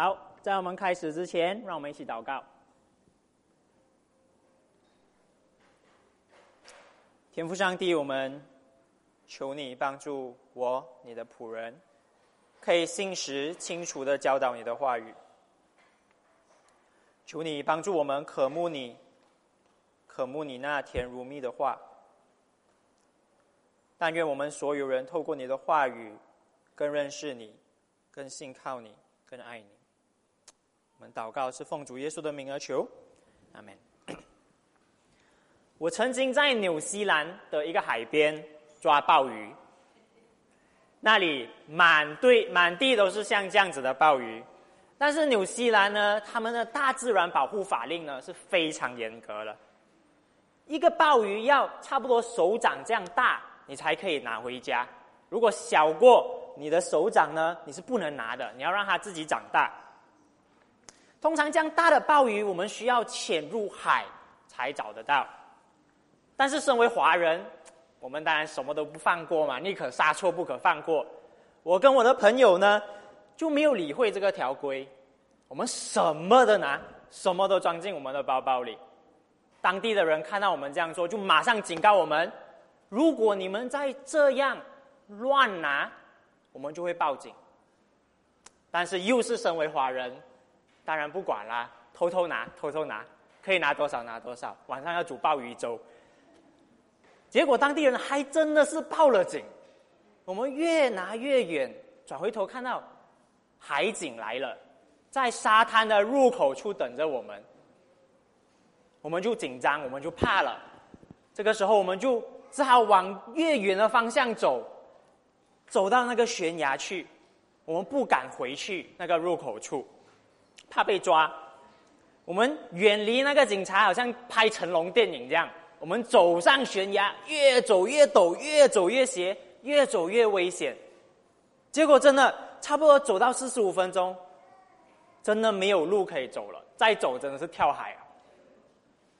好，在我们开始之前，让我们一起祷告。天父上帝，我们求你帮助我，你的仆人，可以信实、清楚的教导你的话语。求你帮助我们渴慕你，渴慕你那甜如蜜的话。但愿我们所有人透过你的话语，更认识你，更信靠你，更爱你。我们祷告是奉主耶稣的名而求，阿门。我曾经在纽西兰的一个海边抓鲍鱼，那里满对满地都是像这样子的鲍鱼。但是纽西兰呢，他们的大自然保护法令呢是非常严格的，一个鲍鱼要差不多手掌这样大，你才可以拿回家。如果小过你的手掌呢，你是不能拿的，你要让它自己长大。通常这样大的鲍鱼，我们需要潜入海才找得到。但是身为华人，我们当然什么都不放过嘛，宁可杀错不可放过。我跟我的朋友呢，就没有理会这个条规，我们什么都拿，什么都装进我们的包包里。当地的人看到我们这样做，就马上警告我们：如果你们再这样乱拿，我们就会报警。但是又是身为华人。当然不管啦，偷偷拿，偷偷拿，可以拿多少拿多少。晚上要煮鲍鱼粥，结果当地人还真的是报了警。我们越拿越远，转回头看到海警来了，在沙滩的入口处等着我们。我们就紧张，我们就怕了。这个时候，我们就只好往越远的方向走，走到那个悬崖去。我们不敢回去那个入口处。怕被抓，我们远离那个警察，好像拍成龙电影这样。我们走上悬崖，越走越陡，越走越斜，越走越危险。结果真的差不多走到四十五分钟，真的没有路可以走了。再走真的是跳海啊！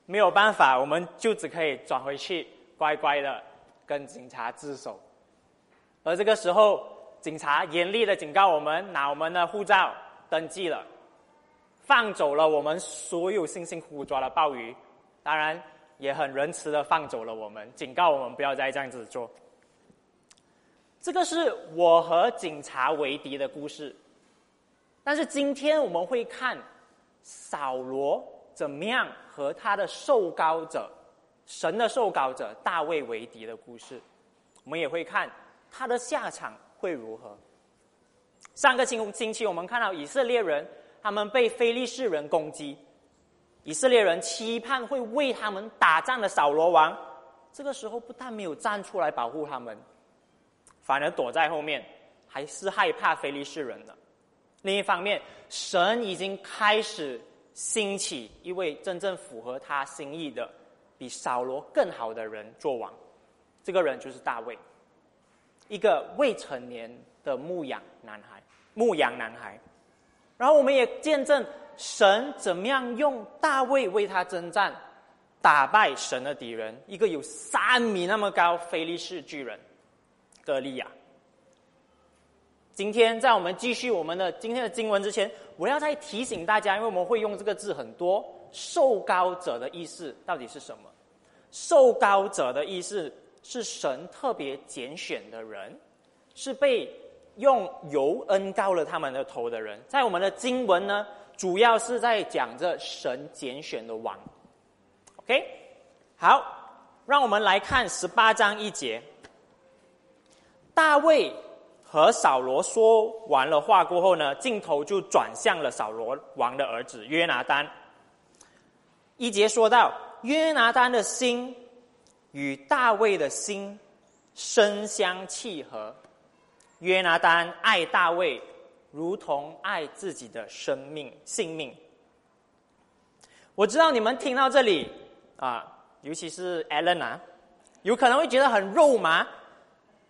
没有办法，我们就只可以转回去，乖乖的跟警察自首。而这个时候，警察严厉的警告我们，拿我们的护照登记了。放走了我们所有辛辛苦苦抓的鲍鱼，当然也很仁慈的放走了我们，警告我们不要再这样子做。这个是我和警察为敌的故事，但是今天我们会看扫罗怎么样和他的受膏者神的受膏者大卫为敌的故事，我们也会看他的下场会如何。上个星星期我们看到以色列人。他们被非利士人攻击，以色列人期盼会为他们打仗的扫罗王，这个时候不但没有站出来保护他们，反而躲在后面，还是害怕非利士人了。另一方面，神已经开始兴起一位真正符合他心意的、比扫罗更好的人做王，这个人就是大卫，一个未成年的牧羊男孩，牧羊男孩。然后我们也见证神怎么样用大卫为他征战，打败神的敌人，一个有三米那么高菲利士巨人歌利亚。今天在我们继续我们的今天的经文之前，我要再提醒大家，因为我们会用这个字很多，受高者的意思到底是什么？受高者的意思是神特别拣选的人，是被。用油恩高了他们的头的人，在我们的经文呢，主要是在讲着神拣选的王。OK，好，让我们来看十八章一节。大卫和扫罗说完了话过后呢，镜头就转向了扫罗王的儿子约拿丹。一节说到，约拿丹的心与大卫的心深相契合。约拿丹爱大卫，如同爱自己的生命性命。我知道你们听到这里啊，尤其是艾伦啊，有可能会觉得很肉麻，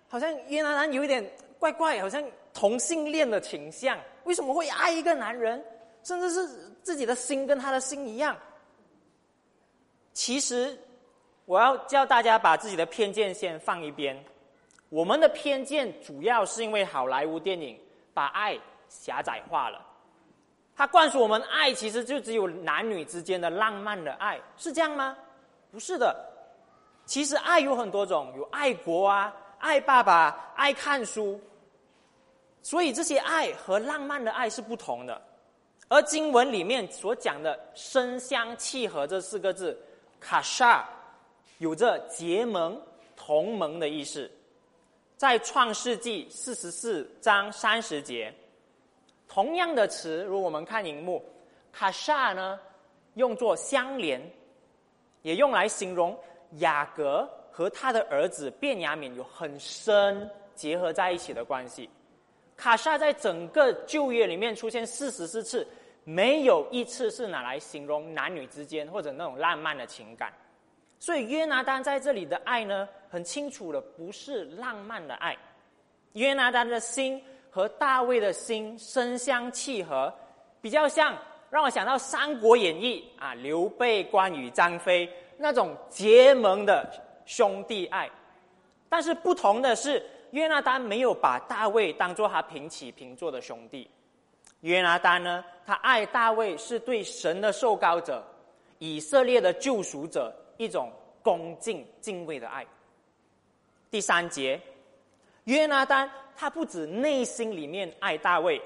好像约拿丹有一点怪怪，好像同性恋的倾向。为什么会爱一个男人，甚至是自己的心跟他的心一样？其实，我要教大家把自己的偏见先放一边。我们的偏见主要是因为好莱坞电影把爱狭窄化了。他灌输我们爱，其实就只有男女之间的浪漫的爱，是这样吗？不是的，其实爱有很多种，有爱国啊，爱爸爸，爱看书。所以这些爱和浪漫的爱是不同的。而经文里面所讲的“身相契合”这四个字，卡莎，有着结盟、同盟的意思。在创世纪四十四章三十节，同样的词，如我们看荧幕，卡莎呢，用作相连，也用来形容雅各和他的儿子卞雅敏有很深结合在一起的关系。卡莎在整个旧约里面出现四十四次。没有一次是拿来形容男女之间或者那种浪漫的情感，所以约拿丹在这里的爱呢，很清楚的不是浪漫的爱。约拿丹的心和大卫的心深相契合，比较像让我想到《三国演义》啊，刘备、关羽、张飞那种结盟的兄弟爱。但是不同的是，约拿丹没有把大卫当做他平起平坐的兄弟。约拿丹呢？他爱大卫是对神的受膏者、以色列的救赎者一种恭敬敬畏的爱。第三节，约拿丹他不止内心里面爱大卫，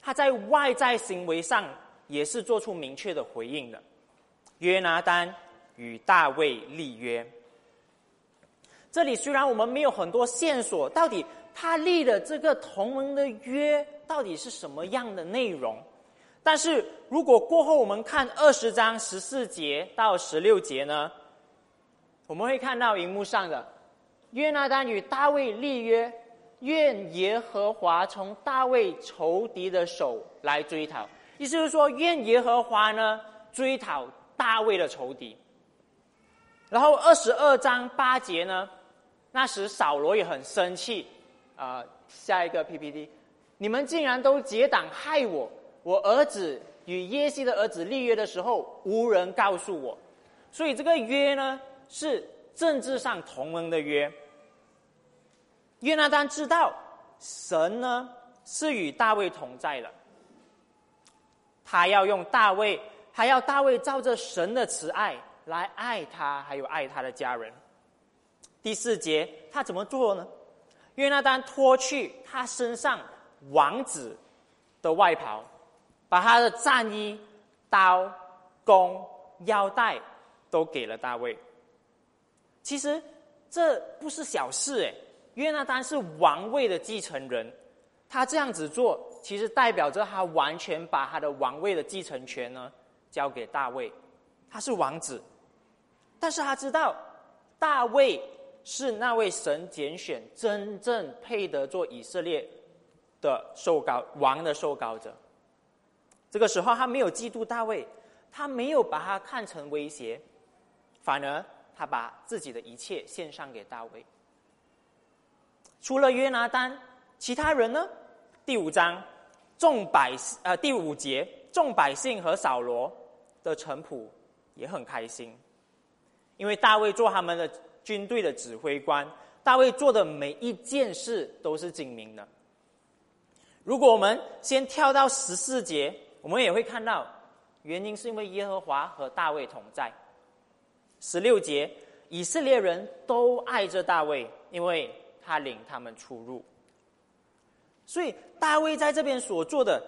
他在外在行为上也是做出明确的回应的。约拿丹与大卫立约。这里虽然我们没有很多线索，到底他立的这个同盟的约。到底是什么样的内容？但是如果过后我们看二十章十四节到十六节呢，我们会看到荧幕上的约拿丹与大卫立约，愿耶和华从大卫仇敌的手来追讨。意思是说，愿耶和华呢追讨大卫的仇敌。然后二十二章八节呢，那时扫罗也很生气啊。下一个 PPT。你们竟然都结党害我！我儿子与耶西的儿子立约的时候，无人告诉我，所以这个约呢是政治上同盟的约。约拿丹知道神呢是与大卫同在的，他要用大卫，还要大卫照着神的慈爱来爱他，还有爱他的家人。第四节他怎么做呢？约拿丹脱去他身上。王子的外袍，把他的战衣、刀、弓、腰带都给了大卫。其实这不是小事诶，约拿丹是王位的继承人，他这样子做，其实代表着他完全把他的王位的继承权呢交给大卫。他是王子，但是他知道大卫是那位神拣选、真正配得做以色列。的受高王的受高者，这个时候他没有嫉妒大卫，他没有把他看成威胁，反而他把自己的一切献上给大卫。除了约拿丹，其他人呢？第五章，众百呃第五节，众百姓和扫罗的臣仆也很开心，因为大卫做他们的军队的指挥官，大卫做的每一件事都是精明的。如果我们先跳到十四节，我们也会看到，原因是因为耶和华和大卫同在。十六节，以色列人都爱着大卫，因为他领他们出入。所以大卫在这边所做的，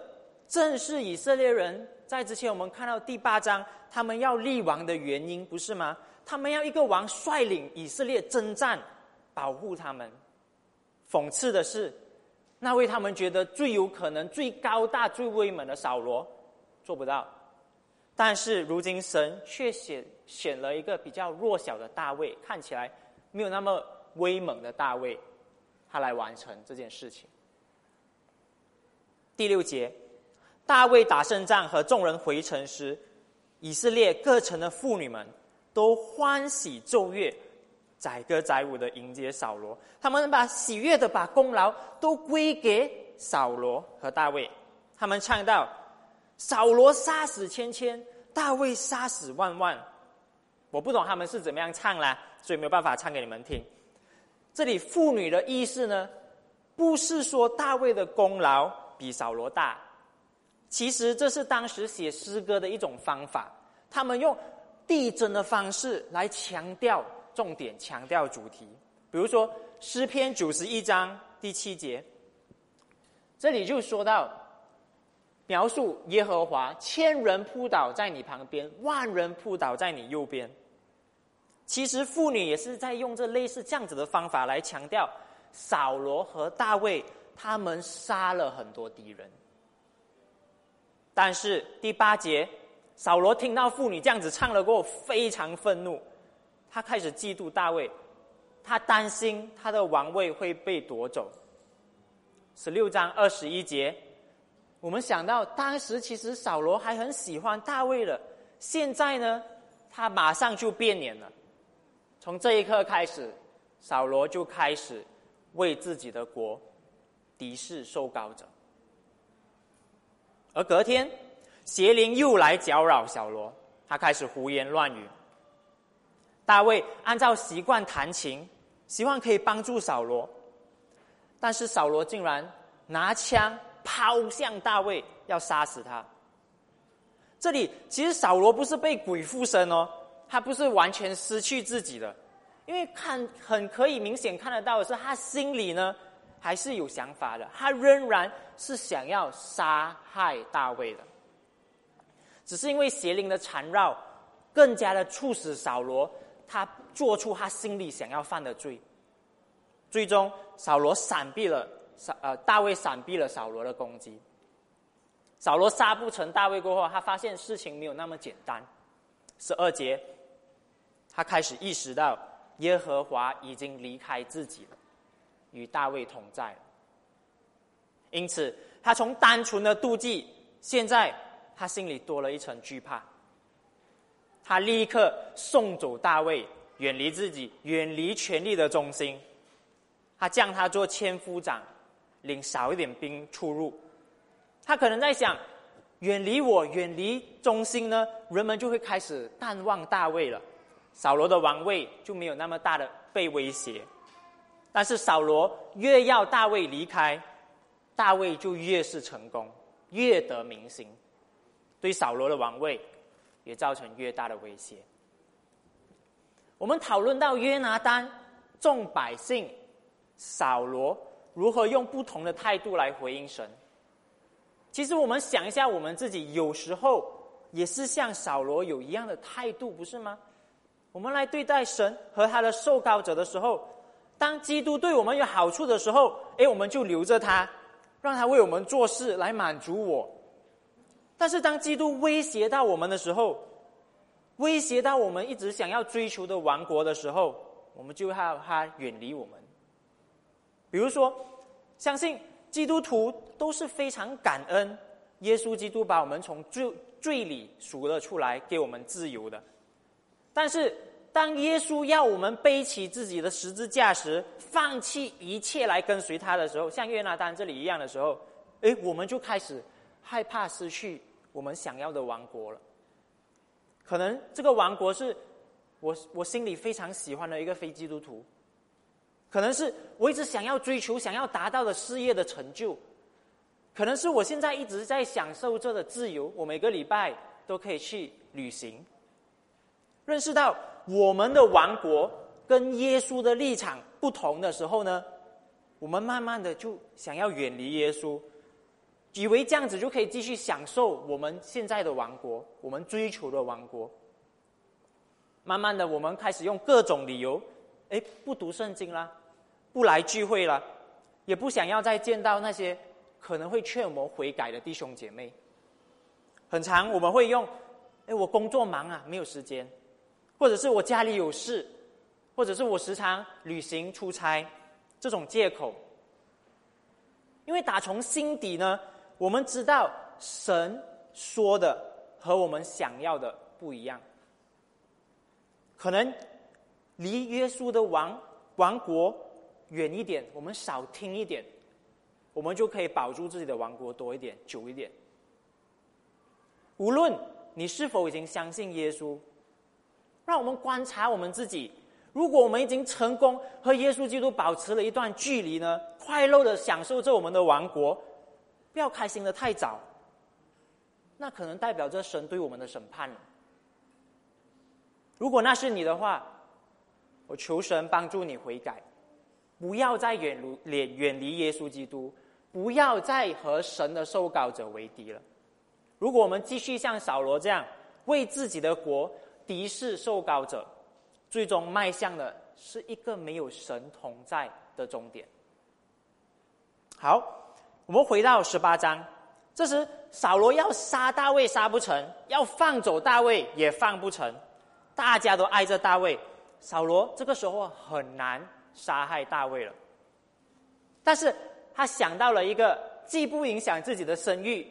正是以色列人在之前我们看到第八章，他们要立王的原因，不是吗？他们要一个王率领以色列征战，保护他们。讽刺的是。那位他们觉得最有可能、最高大、最威猛的扫罗，做不到。但是如今神却选选了一个比较弱小的大卫，看起来没有那么威猛的大卫，他来完成这件事情。第六节，大卫打胜仗和众人回城时，以色列各城的妇女们都欢喜奏乐。载歌载舞的迎接扫罗，他们把喜悦的把功劳都归给扫罗和大卫。他们唱到：“扫罗杀死千千，大卫杀死万万。”我不懂他们是怎么样唱啦，所以没有办法唱给你们听。这里妇女的意思呢，不是说大卫的功劳比扫罗大，其实这是当时写诗歌的一种方法，他们用递增的方式来强调重点，强调主题。比如说诗篇九十一章第七节，这里就说到描述耶和华千人扑倒在你旁边，万人扑倒在你右边。其实妇女也是在用这类似这样子的方法来强调扫罗和大卫他们杀了很多敌人。但是第八节，扫罗听到妇女这样子唱了过后，非常愤怒，他开始嫉妒大卫，他担心他的王位会被夺走。十六章二十一节，我们想到当时其实扫罗还很喜欢大卫的，现在呢，他马上就变脸了。从这一刻开始，扫罗就开始为自己的国敌视受膏者。而隔天，邪灵又来搅扰小罗，他开始胡言乱语。大卫按照习惯弹琴，希望可以帮助扫罗，但是扫罗竟然拿枪抛向大卫，要杀死他。这里其实扫罗不是被鬼附身哦。他不是完全失去自己的，因为看很可以明显看得到的是，他心里呢还是有想法的，他仍然是想要杀害大卫的，只是因为邪灵的缠绕，更加的促使扫罗他做出他心里想要犯的罪，最终扫罗闪避了扫呃大卫闪避了扫罗的攻击，扫罗杀不成大卫过后，他发现事情没有那么简单，十二节。他开始意识到耶和华已经离开自己了，与大卫同在了。因此，他从单纯的妒忌，现在他心里多了一层惧怕。他立刻送走大卫，远离自己，远离权力的中心。他降他做千夫长，领少一点兵出入。他可能在想：远离我，远离中心呢，人们就会开始淡忘大卫了。扫罗的王位就没有那么大的被威胁，但是扫罗越要大卫离开，大卫就越是成功，越得民心，对扫罗的王位也造成越大的威胁。我们讨论到约拿丹众百姓，扫罗如何用不同的态度来回应神。其实我们想一下，我们自己有时候也是像扫罗有一样的态度，不是吗？我们来对待神和他的受膏者的时候，当基督对我们有好处的时候，哎，我们就留着他，让他为我们做事来满足我。但是当基督威胁到我们的时候，威胁到我们一直想要追求的王国的时候，我们就要他远离我们。比如说，相信基督徒都是非常感恩耶稣基督把我们从罪罪里赎了出来，给我们自由的，但是。当耶稣要我们背起自己的十字架时，放弃一切来跟随他的时候，像约拿丹这里一样的时候，哎，我们就开始害怕失去我们想要的王国了。可能这个王国是我我心里非常喜欢的一个非基督徒，可能是我一直想要追求、想要达到的事业的成就，可能是我现在一直在享受着的自由，我每个礼拜都可以去旅行，认识到。我们的王国跟耶稣的立场不同的时候呢，我们慢慢的就想要远离耶稣，以为这样子就可以继续享受我们现在的王国，我们追求的王国。慢慢的，我们开始用各种理由，哎，不读圣经啦，不来聚会了，也不想要再见到那些可能会劝我们悔改的弟兄姐妹。很长，我们会用，哎，我工作忙啊，没有时间。或者是我家里有事，或者是我时常旅行出差，这种借口。因为打从心底呢，我们知道神说的和我们想要的不一样。可能离耶稣的王王国远一点，我们少听一点，我们就可以保住自己的王国多一点、久一点。无论你是否已经相信耶稣。让我们观察我们自己。如果我们已经成功和耶稣基督保持了一段距离呢？快乐的享受着我们的王国，不要开心的太早。那可能代表着神对我们的审判了。如果那是你的话，我求神帮助你悔改，不要再远离远离耶稣基督，不要再和神的受膏者为敌了。如果我们继续像扫罗这样为自己的国敌视受膏者，最终迈向的是一个没有神同在的终点。好，我们回到十八章，这时扫罗要杀大卫杀不成，要放走大卫也放不成。大家都爱着大卫，扫罗这个时候很难杀害大卫了。但是他想到了一个既不影响自己的声誉，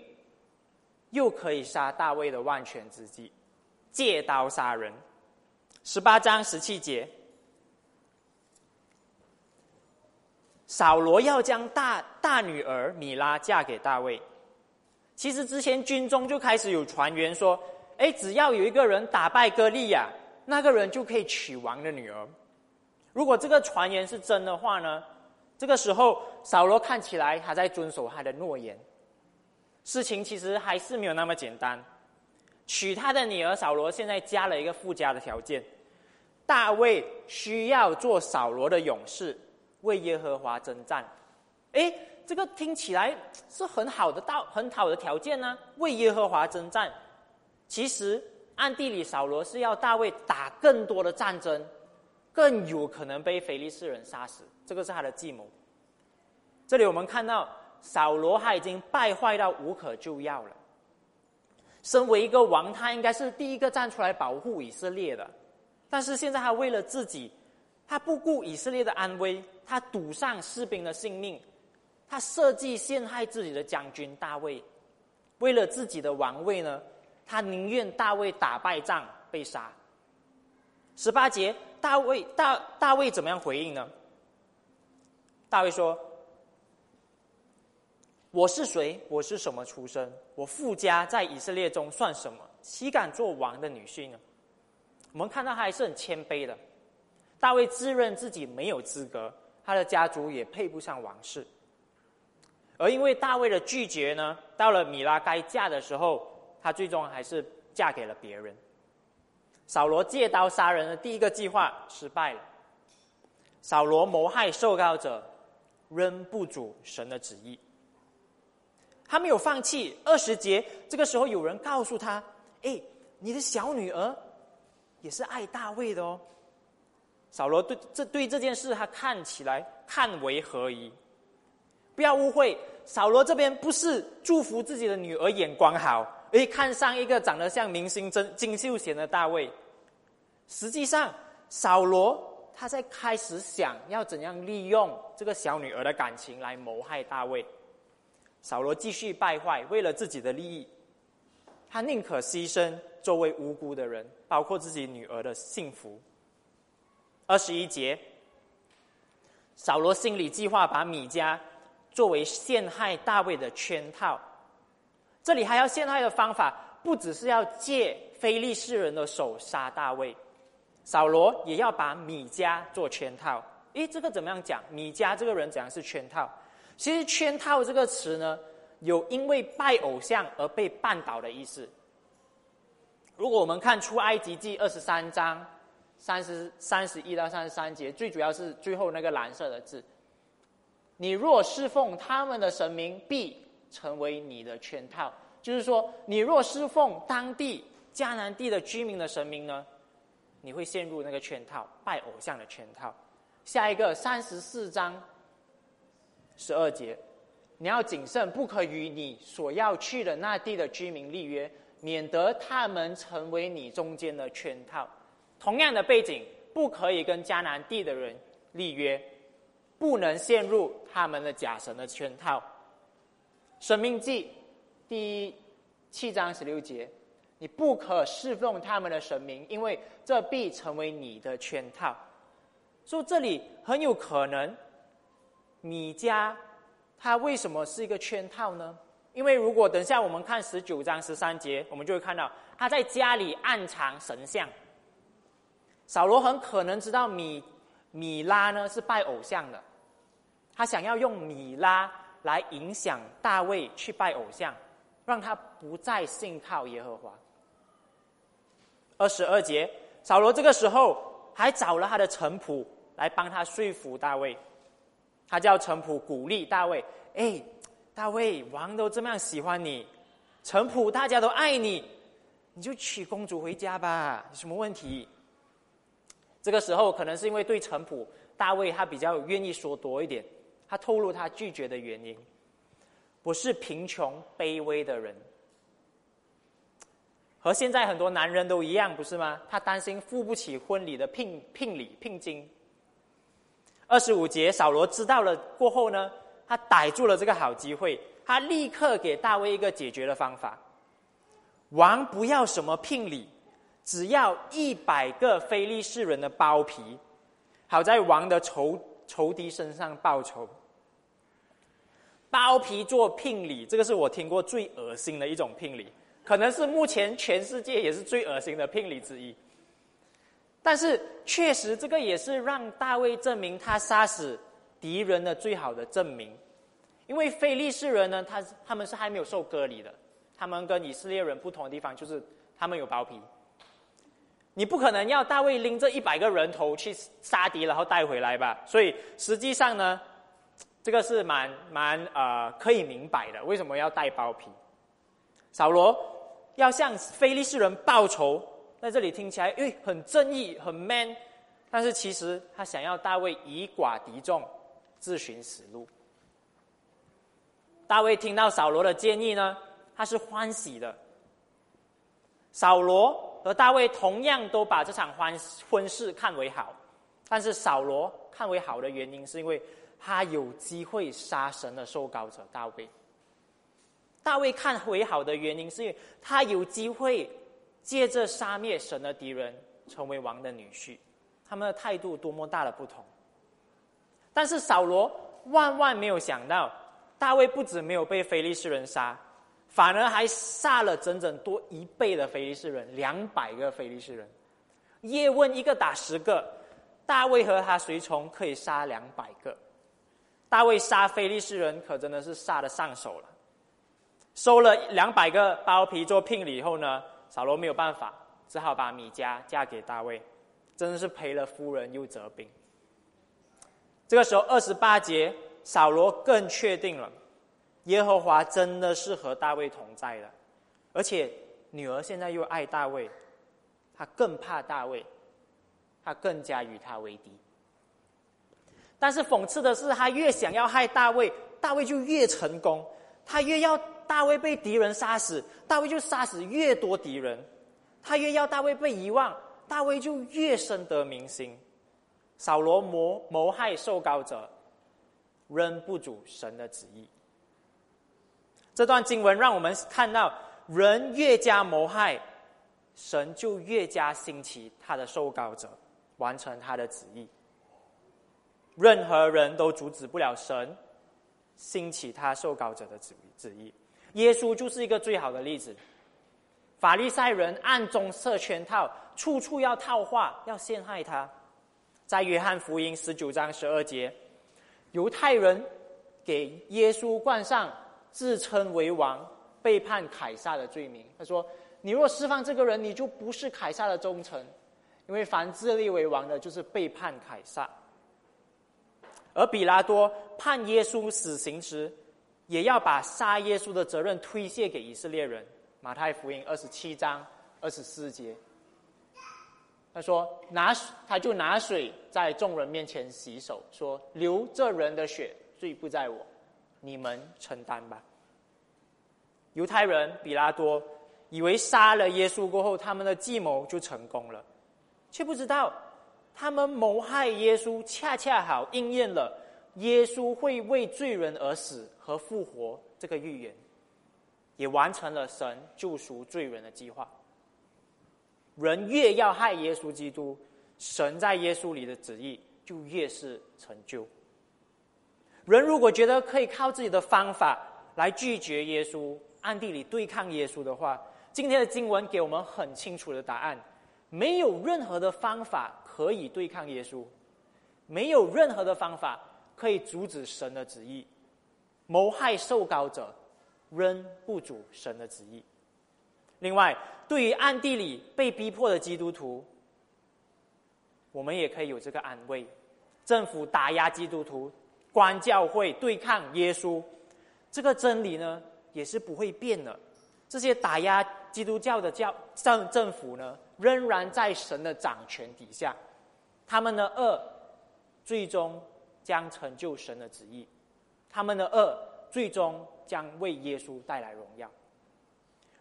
又可以杀大卫的万全之计，借刀杀人。十八章十七节，扫罗要将大大女儿米拉嫁给大卫。其实之前军中就开始有传言说。哎，只要有一个人打败歌利亚，那个人就可以娶王的女儿。如果这个传言是真的话呢？这个时候，扫罗看起来还在遵守他的诺言。事情其实还是没有那么简单。娶他的女儿，扫罗现在加了一个附加的条件：大卫需要做扫罗的勇士，为耶和华征战。哎，这个听起来是很好的道，很好的条件呢。为耶和华征战。其实暗地里，扫罗是要大卫打更多的战争，更有可能被菲利斯人杀死。这个是他的计谋。这里我们看到，扫罗他已经败坏到无可救药了。身为一个王，他应该是第一个站出来保护以色列的，但是现在他为了自己，他不顾以色列的安危，他赌上士兵的性命，他设计陷害自己的将军大卫，为了自己的王位呢？他宁愿大卫打败仗被杀。十八节，大卫大大卫怎么样回应呢？大卫说：“我是谁？我是什么出身？我富家在以色列中算什么？岂敢做王的女婿呢？”我们看到他还是很谦卑的。大卫自认自己没有资格，他的家族也配不上王室。而因为大卫的拒绝呢，到了米拉该嫁的时候。他最终还是嫁给了别人。扫罗借刀杀人的第一个计划失败了。扫罗谋害受告者，仍不主神的旨意。他没有放弃。二十节，这个时候有人告诉他：“哎，你的小女儿也是爱大卫的哦。”扫罗对这对这件事，他看起来看为何疑？不要误会，扫罗这边不是祝福自己的女儿眼光好。而看上一个长得像明星真金秀贤的大卫，实际上扫罗他在开始想要怎样利用这个小女儿的感情来谋害大卫。扫罗继续败坏，为了自己的利益，他宁可牺牲周围无辜的人，包括自己女儿的幸福。二十一节，扫罗心里计划把米迦作为陷害大卫的圈套。这里还要陷害的方法，不只是要借非利士人的手杀大卫，扫罗也要把米迦做圈套。诶，这个怎么样讲？米迦这个人怎样是圈套？其实“圈套”这个词呢，有因为拜偶像而被绊倒的意思。如果我们看出埃及记二十三章三十三十一到三十三节，最主要是最后那个蓝色的字：“你若侍奉他们的神明，必。”成为你的圈套，就是说，你若侍奉当地迦南地的居民的神明呢，你会陷入那个圈套，拜偶像的圈套。下一个三十四章十二节，你要谨慎，不可与你所要去的那地的居民立约，免得他们成为你中间的圈套。同样的背景，不可以跟迦南地的人立约，不能陷入他们的假神的圈套。生命记第七章十六节，你不可侍奉他们的神明，因为这必成为你的圈套。说这里很有可能，米迦他为什么是一个圈套呢？因为如果等下我们看十九章十三节，我们就会看到他在家里暗藏神像。扫罗很可能知道米米拉呢是拜偶像的，他想要用米拉。来影响大卫去拜偶像，让他不再信靠耶和华。二十二节，扫罗这个时候还找了他的臣仆来帮他说服大卫，他叫臣仆鼓励大卫：“哎，大卫，王都这么样喜欢你，臣仆大家都爱你，你就娶公主回家吧，有什么问题？”这个时候，可能是因为对臣仆大卫他比较愿意说多一点，他透露他拒绝的原因，不是贫穷卑微的人。和现在很多男人都一样，不是吗？他担心付不起婚礼的聘聘礼聘金。二十五节，扫罗知道了过后呢，他逮住了这个好机会，他立刻给大卫一个解决的方法：王不要什么聘礼，只要一百个非利士人的包皮，好在王的仇仇敌身上报仇。包皮做聘礼，这个是我听过最恶心的一种聘礼。可能是目前全世界也是最恶心的聘礼之一，但是确实这个也是让大卫证明他杀死敌人的最好的证明，因为非利士人呢，他他们是还没有受割礼的，他们跟以色列人不同的地方就是他们有包皮，你不可能要大卫拎着一百个人头去杀敌然后带回来吧，所以实际上呢，这个是蛮蛮呃可以明白的，为什么要带包皮，扫罗。要向非利士人报仇，在这里听起来，诶，很正义，很 man，但是其实他想要大卫以寡敌众，自寻死路。大卫听到扫罗的建议呢，他是欢喜的。扫罗和大卫同样都把这场婚婚事看为好，但是扫罗看为好的原因，是因为他有机会杀神的受膏者大卫。大卫看为好的原因，是因为他有机会借着杀灭神的敌人，成为王的女婿。他们的态度多么大的不同！但是扫罗万万没有想到，大卫不止没有被非利士人杀，反而还杀了整整多一倍的非利士人，两百个非利士人。叶问一个打十个，大卫和他随从可以杀两百个。大卫杀非利士人，可真的是杀的上手了。收了两百个包皮做聘礼以后呢，扫罗没有办法，只好把米迦嫁给大卫，真的是赔了夫人又折兵。这个时候二十八节，扫罗更确定了，耶和华真的是和大卫同在的，而且女儿现在又爱大卫，他更怕大卫，他更加与他为敌。但是讽刺的是，他越想要害大卫，大卫就越成功，他越要。大卫被敌人杀死，大卫就杀死越多敌人；他越要大卫被遗忘，大卫就越深得民心。扫罗谋谋害受膏者，仍不主神的旨意。这段经文让我们看到，人越加谋害，神就越加兴起他的受膏者，完成他的旨意。任何人都阻止不了神兴起他受膏者的旨旨意。耶稣就是一个最好的例子。法利赛人暗中设圈套，处处要套话，要陷害他。在约翰福音十九章十二节，犹太人给耶稣冠上自称为王、背叛凯撒的罪名。他说：“你若释放这个人，你就不是凯撒的忠臣，因为凡自立为王的，就是背叛凯撒。”而比拉多判耶稣死刑时。也要把杀耶稣的责任推卸给以色列人。马太福音二十七章二十四节，他说：“拿他就拿水在众人面前洗手，说：流这人的血罪不在我，你们承担吧。”犹太人比拉多以为杀了耶稣过后，他们的计谋就成功了，却不知道他们谋害耶稣，恰恰好应验了。耶稣会为罪人而死和复活这个预言，也完成了神救赎罪人的计划。人越要害耶稣基督，神在耶稣里的旨意就越是成就。人如果觉得可以靠自己的方法来拒绝耶稣，暗地里对抗耶稣的话，今天的经文给我们很清楚的答案：没有任何的方法可以对抗耶稣，没有任何的方法。可以阻止神的旨意，谋害受膏者，仍不主神的旨意。另外，对于暗地里被逼迫的基督徒，我们也可以有这个安慰：政府打压基督徒，关教会，对抗耶稣，这个真理呢，也是不会变的。这些打压基督教的教政政府呢，仍然在神的掌权底下，他们的恶最终将成就神的旨意，他们的恶最终将为耶稣带来荣耀。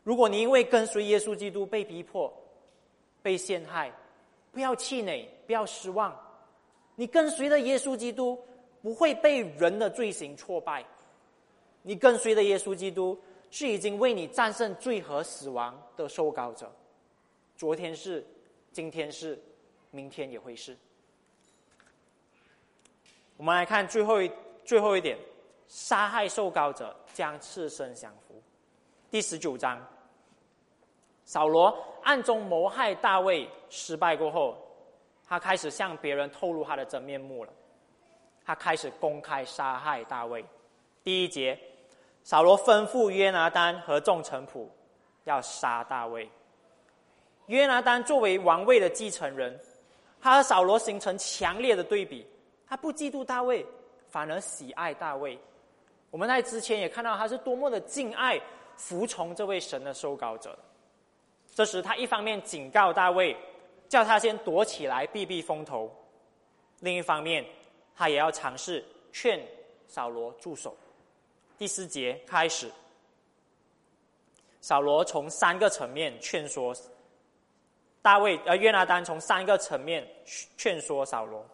如果你因为跟随耶稣基督被逼迫、被陷害，不要气馁，不要失望。你跟随的耶稣基督不会被人的罪行挫败，你跟随的耶稣基督。是已经为你战胜罪和死亡的受膏者，昨天是，今天是，明天也会是。我们来看最后一最后一点，杀害受膏者将赤身降服。第十九章，扫罗暗中谋害大卫失败过后，他开始向别人透露他的真面目了，他开始公开杀害大卫。第一节。扫罗吩咐约拿丹和众臣仆要杀大卫。约拿丹作为王位的继承人，他和扫罗形成强烈的对比。他不嫉妒大卫，反而喜爱大卫。我们在之前也看到他是多么的敬爱、服从这位神的受膏者。这时，他一方面警告大卫，叫他先躲起来避避风头；另一方面，他也要尝试劝扫罗住手。第四节开始，扫罗从三个层面劝说大卫，呃，约拿丹从三个层面劝说扫罗。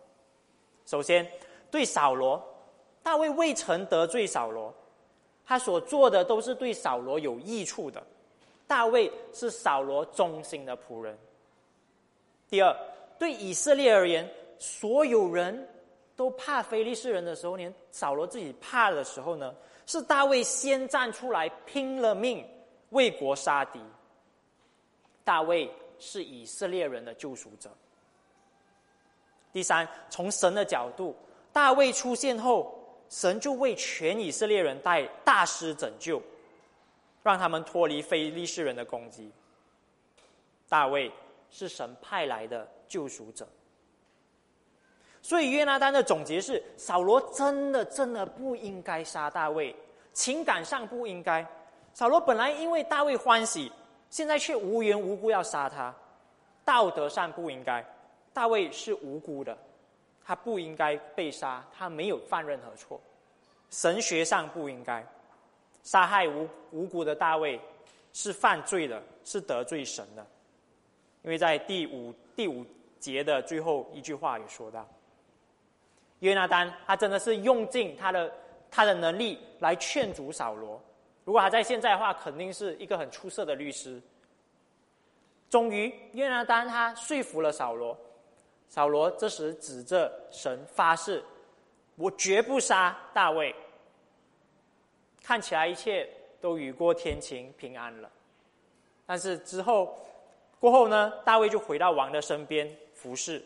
首先，对扫罗，大卫未曾得罪扫罗，他所做的都是对扫罗有益处的。大卫是扫罗忠心的仆人。第二，对以色列而言，所有人都怕非利士人的时候，连扫罗自己怕的时候呢？是大卫先站出来拼了命为国杀敌。大卫是以色列人的救赎者。第三，从神的角度，大卫出现后，神就为全以色列人带大施拯救，让他们脱离非利士人的攻击。大卫是神派来的救赎者。所以约拿丹的总结是：扫罗真的真的不应该杀大卫，情感上不应该。扫罗本来因为大卫欢喜，现在却无缘无故要杀他，道德上不应该。大卫是无辜的，他不应该被杀，他没有犯任何错。神学上不应该杀害无无辜的大卫，是犯罪的，是得罪神的。因为在第五第五节的最后一句话里说到。约拿丹，他真的是用尽他的他的能力来劝阻扫罗。如果他在现在的话，肯定是一个很出色的律师。终于，约拿丹他说服了扫罗。扫罗这时指着神发誓：“我绝不杀大卫。”看起来一切都雨过天晴，平安了。但是之后过后呢？大卫就回到王的身边服侍，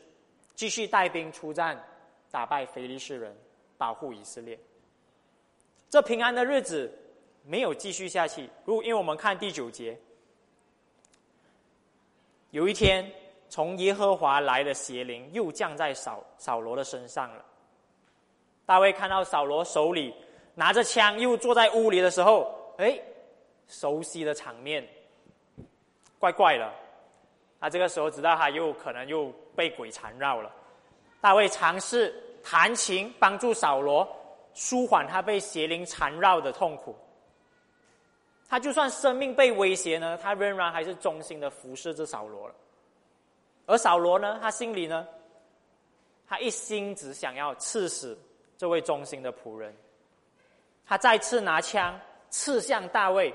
继续带兵出战。打败腓利士人，保护以色列。这平安的日子没有继续下去。如因为我们看第九节，有一天从耶和华来的邪灵又降在扫扫罗的身上了。大卫看到扫罗手里拿着枪，又坐在屋里的时候，哎，熟悉的场面，怪怪的。他这个时候知道他又可能又被鬼缠绕了。大卫尝试。弹琴帮助扫罗舒缓他被邪灵缠绕的痛苦。他就算生命被威胁呢，他仍然还是忠心的服侍着扫罗了。而扫罗呢，他心里呢，他一心只想要刺死这位忠心的仆人。他再次拿枪刺向大卫，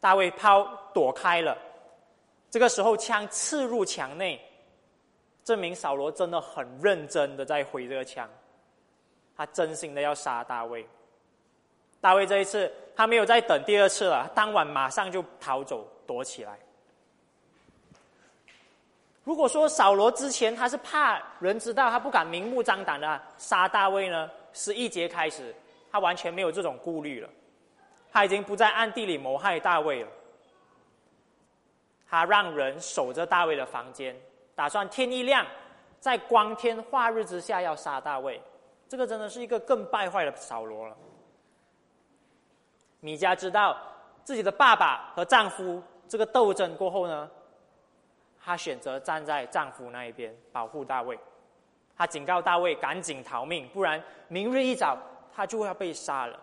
大卫抛躲开了。这个时候，枪刺入墙内。证明扫罗真的很认真的在挥这个枪，他真心的要杀大卫。大卫这一次他没有再等第二次了，当晚马上就逃走躲起来。如果说扫罗之前他是怕人知道，他不敢明目张胆的杀大卫呢，十一节开始他完全没有这种顾虑了。他已经不在暗地里谋害大卫了。他让人守着大卫的房间，打算天一亮，在光天化日之下要杀大卫。这个真的是一个更败坏的扫罗了。米迦知道自己的爸爸和丈夫这个斗争过后呢，她选择站在丈夫那一边，保护大卫。她警告大卫赶紧逃命，不然明日一早他就要被杀了。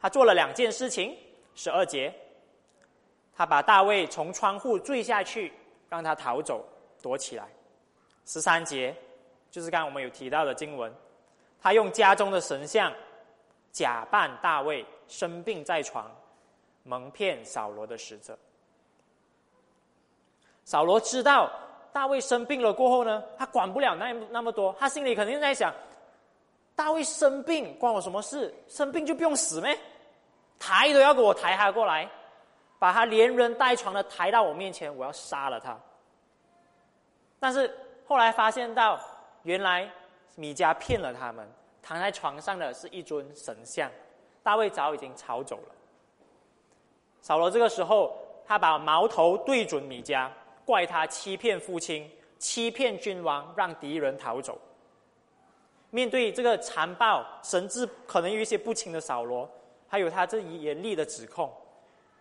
她做了两件事情，十二节，她把大卫从窗户坠下去，让他逃走，躲起来。十三节。就是刚刚我们有提到的经文，她用家中的神像假扮大卫生病在床，蒙骗扫罗的使者。扫罗知道大卫生病了过后呢，他管不了那那么多，他心里肯定在想：大卫生病关我什么事？生病就不用死咩？抬都要给我抬他过来，把他连人带床的抬到我面前，我要杀了他。但是后来发现到。原来米迦骗了他们，躺在床上的是一尊神像，大卫早已经逃走了。扫罗这个时候，他把矛头对准米迦，怪他欺骗父亲，欺骗君王，让敌人逃走。面对这个残暴、神志可能有一些不清的扫罗，还有他这一严厉的指控，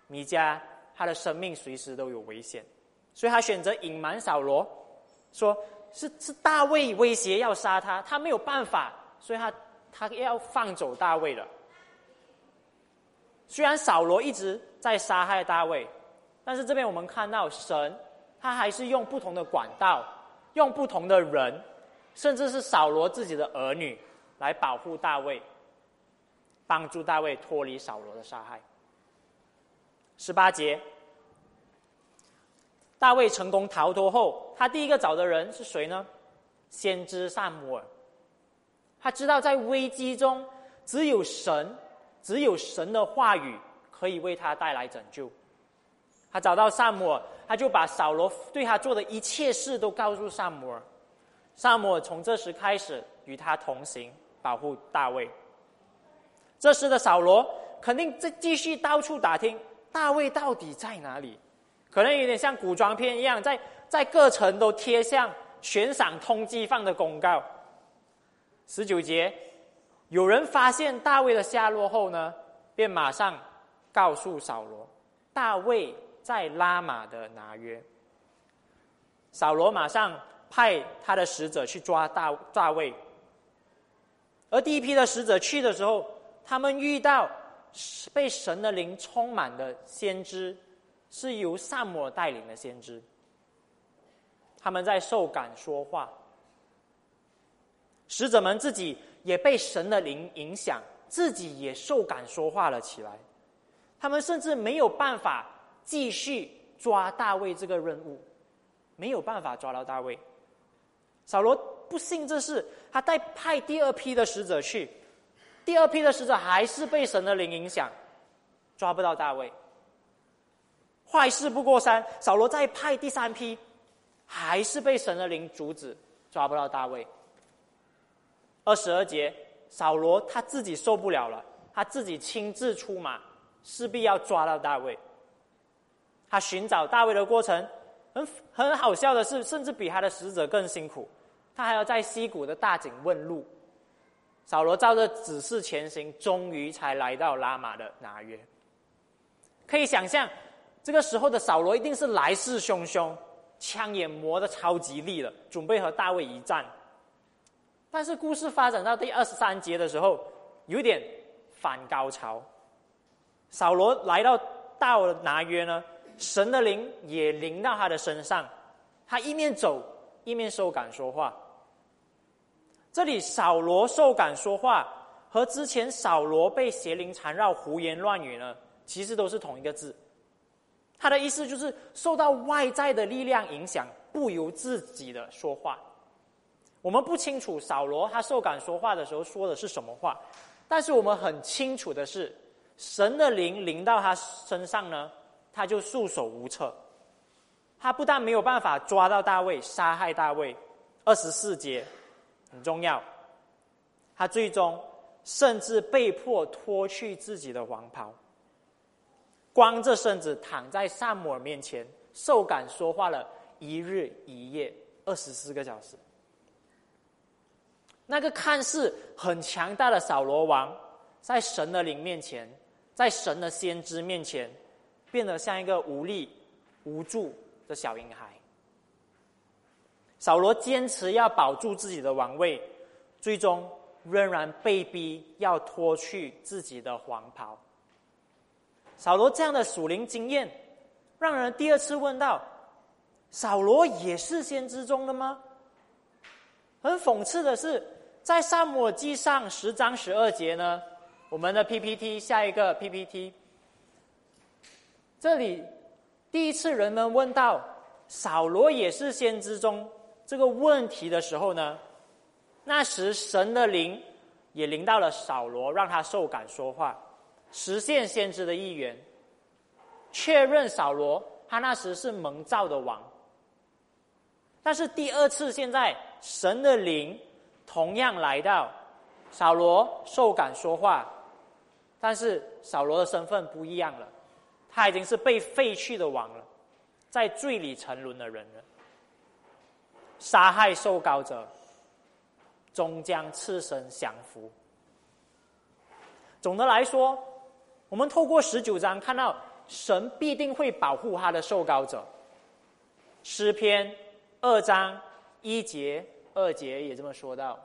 米迦他的生命随时都有危险，所以他选择隐瞒扫罗，说。是是大卫威胁要杀他，他没有办法，所以他他要放走大卫了。虽然扫罗一直在杀害大卫，但是这边我们看到神，他还是用不同的管道，用不同的人，甚至是扫罗自己的儿女，来保护大卫，帮助大卫脱离扫罗的杀害。十八节。大卫成功逃脱后，他第一个找的人是谁呢？先知萨姆尔。他知道在危机中，只有神，只有神的话语可以为他带来拯救。他找到萨姆尔，他就把扫罗对他做的一切事都告诉萨摩尔。萨摩尔从这时开始与他同行，保护大卫。这时的扫罗肯定在继续到处打听大卫到底在哪里。可能有点像古装片一样，在在各城都贴上悬赏通缉犯的公告。十九节，有人发现大卫的下落后呢，便马上告诉扫罗，大卫在拉玛的拿约。扫罗马上派他的使者去抓大大卫。而第一批的使者去的时候，他们遇到被神的灵充满的先知。是由萨摩尔带领的先知，他们在受感说话，使者们自己也被神的灵影响，自己也受感说话了起来。他们甚至没有办法继续抓大卫这个任务，没有办法抓到大卫。扫罗不信这事，他带派第二批的使者去，第二批的使者还是被神的灵影响，抓不到大卫。坏事不过三，扫罗再派第三批，还是被神的灵阻止，抓不到大卫。二十二节，扫罗他自己受不了了，他自己亲自出马，势必要抓到大卫。他寻找大卫的过程，很很好笑的是，甚至比他的使者更辛苦，他还要在溪谷的大井问路。扫罗照着指示前行，终于才来到拉玛的拿约。可以想象。这个时候的扫罗一定是来势汹汹，枪也磨得超级利了，准备和大卫一战。但是故事发展到第二十三节的时候，有点反高潮。扫罗来到大拿约呢，神的灵也临到他的身上，他一面走一面受感说话。这里扫罗受感说话，和之前扫罗被邪灵缠绕胡言乱语呢，其实都是同一个字。他的意思就是受到外在的力量影响，不由自己的说话。我们不清楚扫罗他受感说话的时候说的是什么话，但是我们很清楚的是，神的灵临到他身上呢，他就束手无策。他不但没有办法抓到大卫，杀害大卫，二十四节很重要，他最终甚至被迫脱去自己的王袍，光着身子躺在萨姆尔面前，受感说话了一日一夜，二十四个小时。那个看似很强大的扫罗王，在神的灵面前，在神的先知面前，变得像一个无力、无助的小婴孩。扫罗坚持要保住自己的王位，最终仍然被逼要脱去自己的黄袍。扫罗这样的属灵经验，让人第二次问到：扫罗也是先知中的吗？很讽刺的是。在萨姆耳记上十章十二节呢，我们的 PPT 下一个 PPT，这里第一次人们问到扫罗也是先知中这个问题的时候呢，那时神的灵也临到了扫罗，让他受感说话，实现先知的意愿，确认扫罗他那时是蒙召的王。但是第二次现在神的灵。同样来到，扫罗受感说话，但是扫罗的身份不一样了，他已经是被废去的王了，在罪里沉沦的人了，杀害受膏者，终将赤身降服。总的来说，我们透过十九章看到，神必定会保护他的受膏者。诗篇二章一节。二节也这么说到：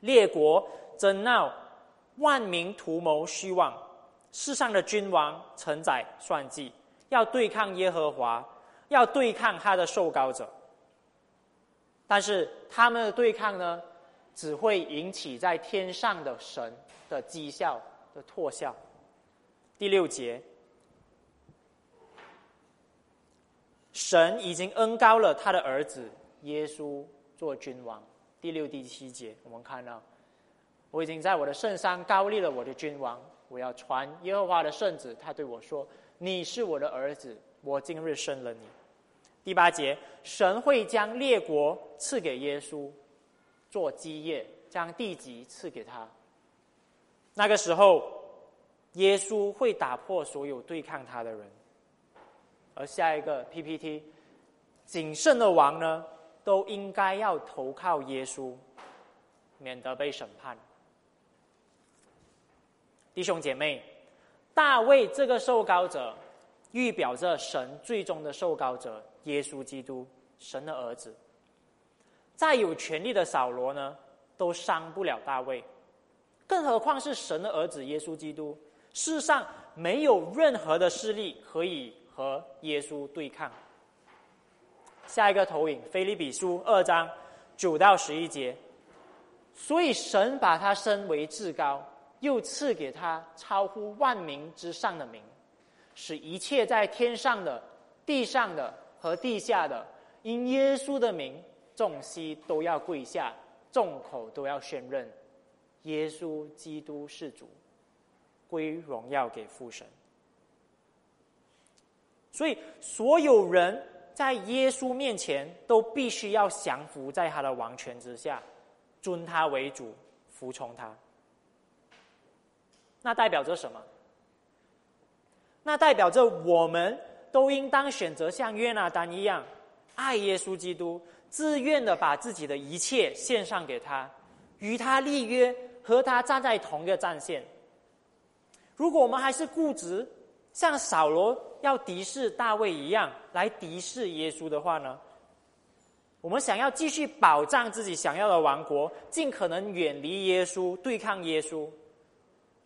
列国争闹，万民图谋虚妄，世上的君王承载算计，要对抗耶和华，要对抗他的受膏者。但是他们的对抗呢，只会引起在天上的神的讥笑的唾笑。第六节，神已经恩高了他的儿子。耶稣做君王，第六、第七节，我们看到，我已经在我的圣山高立了我的君王，我要传耶和华的圣旨。他对我说：“你是我的儿子，我今日生了你。”第八节，神会将列国赐给耶稣做基业，将地级赐给他。那个时候，耶稣会打破所有对抗他的人。而下一个 PPT，谨慎的王呢？都应该要投靠耶稣，免得被审判。弟兄姐妹，大卫这个受膏者，预表着神最终的受膏者耶稣基督，神的儿子。再有权力的扫罗呢，都伤不了大卫，更何况是神的儿子耶稣基督。世上没有任何的势力可以和耶稣对抗。下一个投影，《菲利比书》二章九到十一节。所以神把他升为至高，又赐给他超乎万民之上的名，使一切在天上的、地上的和地下的，因耶稣的名，众膝都要跪下，众口都要宣认，耶稣基督是主，归荣耀给父神。所以所有人。在耶稣面前，都必须要降服在他的王权之下，尊他为主，服从他。那代表着什么？那代表着我们都应当选择像约拿丹一样，爱耶稣基督，自愿的把自己的一切献上给他，与他立约，和他站在同一个战线。如果我们还是固执，像扫罗要敌视大卫一样来敌视耶稣的话呢？我们想要继续保障自己想要的王国，尽可能远离耶稣，对抗耶稣，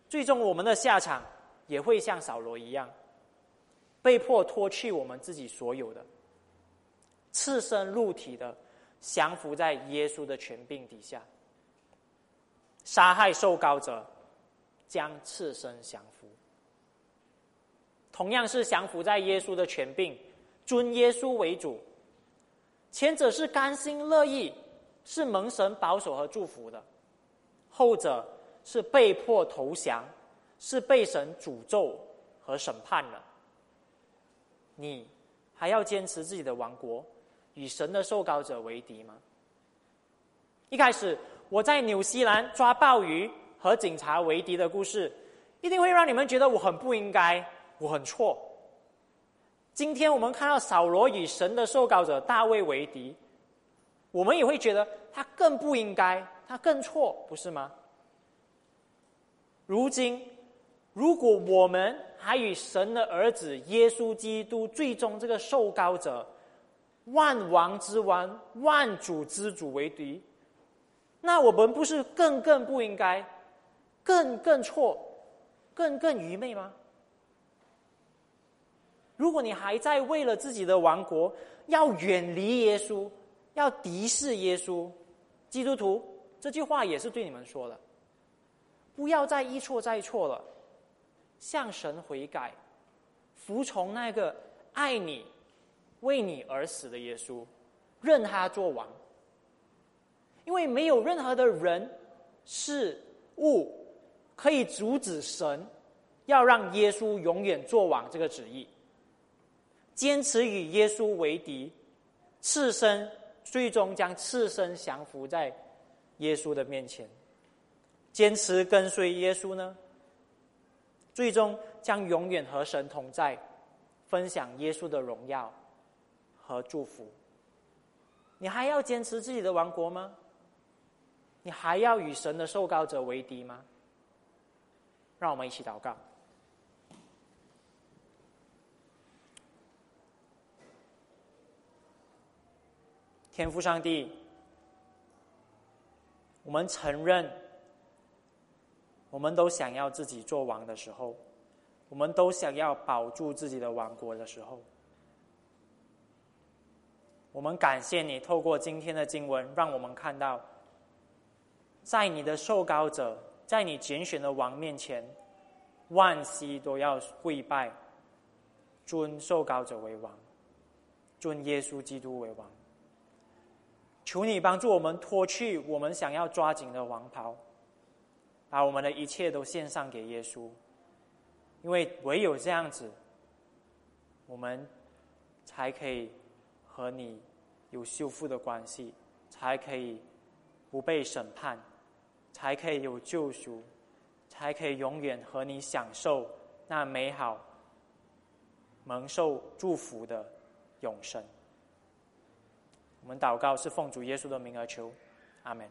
最终我们的下场也会像扫罗一样，被迫脱去我们自己所有的，赤身露体的降服在耶稣的权柄底下，杀害受膏者，将赤身降服。同样是降服在耶稣的权柄，尊耶稣为主。前者是甘心乐意，是蒙神保守和祝福的；后者是被迫投降，是被神诅咒和审判的。你还要坚持自己的王国，与神的受膏者为敌吗？一开始我在纽西兰抓鲍鱼和警察为敌的故事，一定会让你们觉得我很不应该，我很错。今天我们看到扫罗与神的受膏者大卫为敌，我们也会觉得他更不应该，他更错，不是吗？如今，如果我们还与神的儿子耶稣基督最终这个受膏者、万王之王、万主之主为敌，那我们不是更更不应该，更更错，更更愚昧吗？如果你还在为了自己的王国要远离耶稣，要敌视耶稣，基督徒这句话也是对你们说的。不要再一错再错了，向神悔改，服从那个爱你、为你而死的耶稣，任他做王。因为没有任何的人、事物可以阻止神要让耶稣永远做王这个旨意。坚持与耶稣为敌，赤身最终将赤身降服在耶稣的面前。坚持跟随耶稣呢，最终将永远和神同在，分享耶稣的荣耀和祝福。你还要坚持自己的王国吗？你还要与神的受膏者为敌吗？让我们一起祷告。天父上帝，我们承认。我们都想要自己做王的时候，我们都想要保住自己的王国的时候，我们感谢你透过今天的经文，让我们看到，在你的受膏者，在你拣选的王面前，万膝都要跪拜，尊受膏者为王，尊耶稣基督为王。求你帮助我们脱去我们想要抓紧的王袍。把我们的一切都献上给耶稣，因为唯有这样子，我们才可以和你有修复的关系，才可以不被审判，才可以有救赎，才可以永远和你享受那美好、蒙受祝福的永生。我们祷告是奉主耶稣的名而求，阿门。